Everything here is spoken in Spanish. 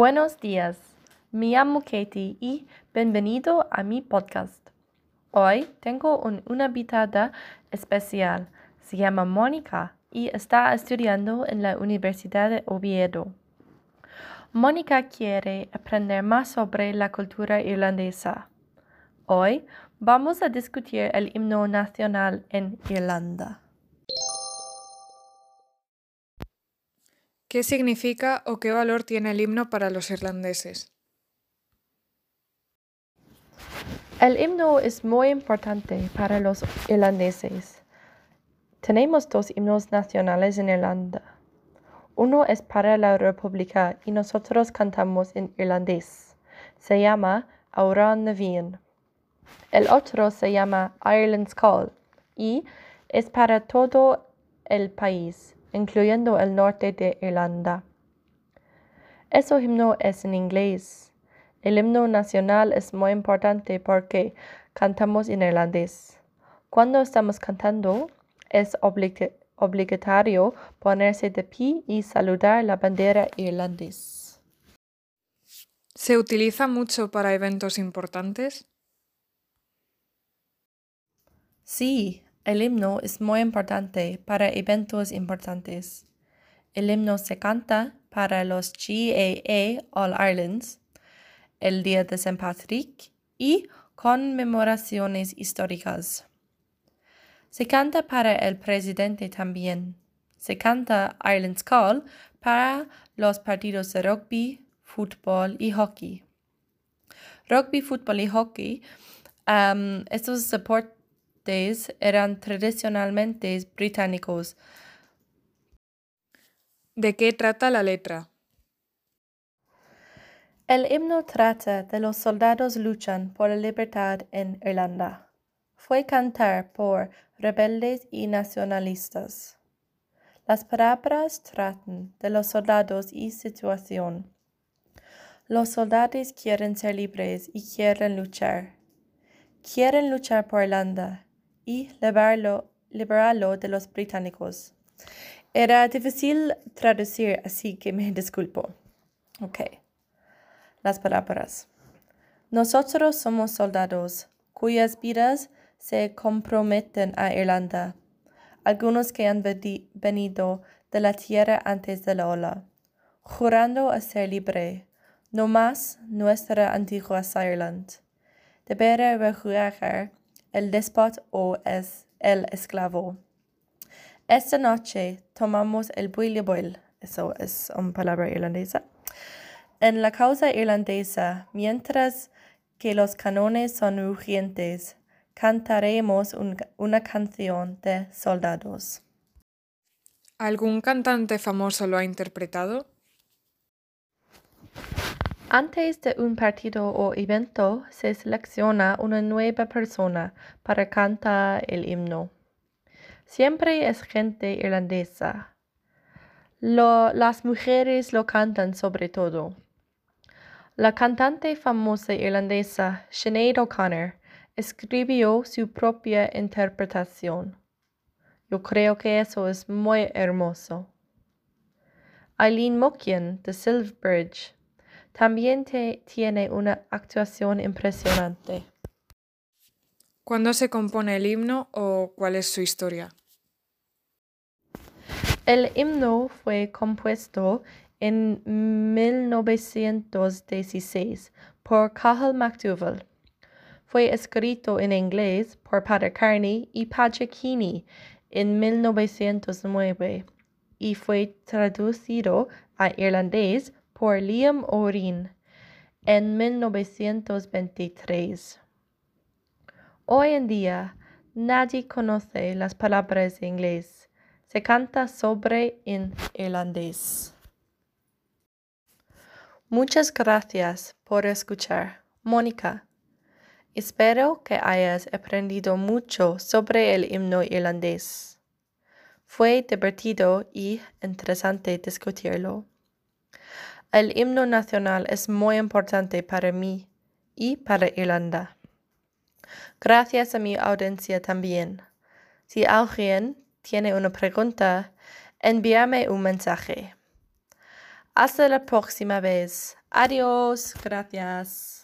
Buenos días, me llamo Katie y bienvenido a mi podcast. Hoy tengo un- una invitada especial, se llama Mónica y está estudiando en la Universidad de Oviedo. Mónica quiere aprender más sobre la cultura irlandesa. Hoy vamos a discutir el himno nacional en Irlanda. ¿Qué significa o qué valor tiene el himno para los irlandeses? El himno es muy importante para los irlandeses. Tenemos dos himnos nacionales en Irlanda. Uno es para la República y nosotros cantamos en irlandés. Se llama Aura Naveen. El otro se llama Ireland's Call y es para todo el país, incluyendo el norte de Irlanda. Ese himno es en inglés. El himno nacional es muy importante porque cantamos en irlandés. Cuando estamos cantando, es obliga- obligatorio ponerse de pie y saludar la bandera irlandés. ¿Se utiliza mucho para eventos importantes? Sí, el himno es muy importante para eventos importantes. El himno se canta para los GAA All Irelands, el Día de St. Patrick y conmemoraciones históricas. Se canta para el presidente también. Se canta Ireland's Call para los partidos de rugby, fútbol y hockey. Rugby, fútbol y hockey, um, estos deportes eran tradicionalmente británicos. ¿De qué trata la letra? El himno trata de los soldados luchan por la libertad en Irlanda. Fue cantar por rebeldes y nacionalistas. Las palabras tratan de los soldados y situación. Los soldados quieren ser libres y quieren luchar. Quieren luchar por Irlanda y liberarlo, liberarlo de los británicos. Era difícil traducir, así que me disculpo. Ok. Las palabras. Nosotros somos soldados cuyas vidas se comprometen a Irlanda. Algunos que han venido de la tierra antes de la ola, jurando a ser libre, no más nuestra antigua Ireland. Deberá rejugar el despot o es el esclavo. Esta noche tomamos el buil eso es una palabra irlandesa, en la causa irlandesa, mientras que los canones son rugientes, cantaremos un- una canción de soldados. ¿Algún cantante famoso lo ha interpretado? Antes de un partido o evento se selecciona una nueva persona para cantar el himno. Siempre es gente irlandesa. Las mujeres lo cantan sobre todo. La cantante famosa irlandesa Sinead O'Connor escribió su propia interpretación. Yo creo que eso es muy hermoso. Eileen Mokian de Silverbridge también te- tiene una actuación impresionante. ¿Cuándo se compone el himno o cuál es su historia? El himno fue compuesto en 1916 por Cathal MacDougall. Fue escrito en inglés por Peter Carney y Patrick Heaney en 1909 y fue traducido a irlandés por Liam O'Reen en 1923. Hoy en día, nadie conoce las palabras de inglés. Se canta sobre en irlandés. Muchas gracias por escuchar. Mónica, espero que hayas aprendido mucho sobre el himno irlandés. Fue divertido y interesante discutirlo. El himno nacional es muy importante para mí y para Irlanda. Gracias a mi audiencia también. Si alguien tiene una pregunta, envíame un mensaje. Hasta la próxima vez. Adiós. Gracias.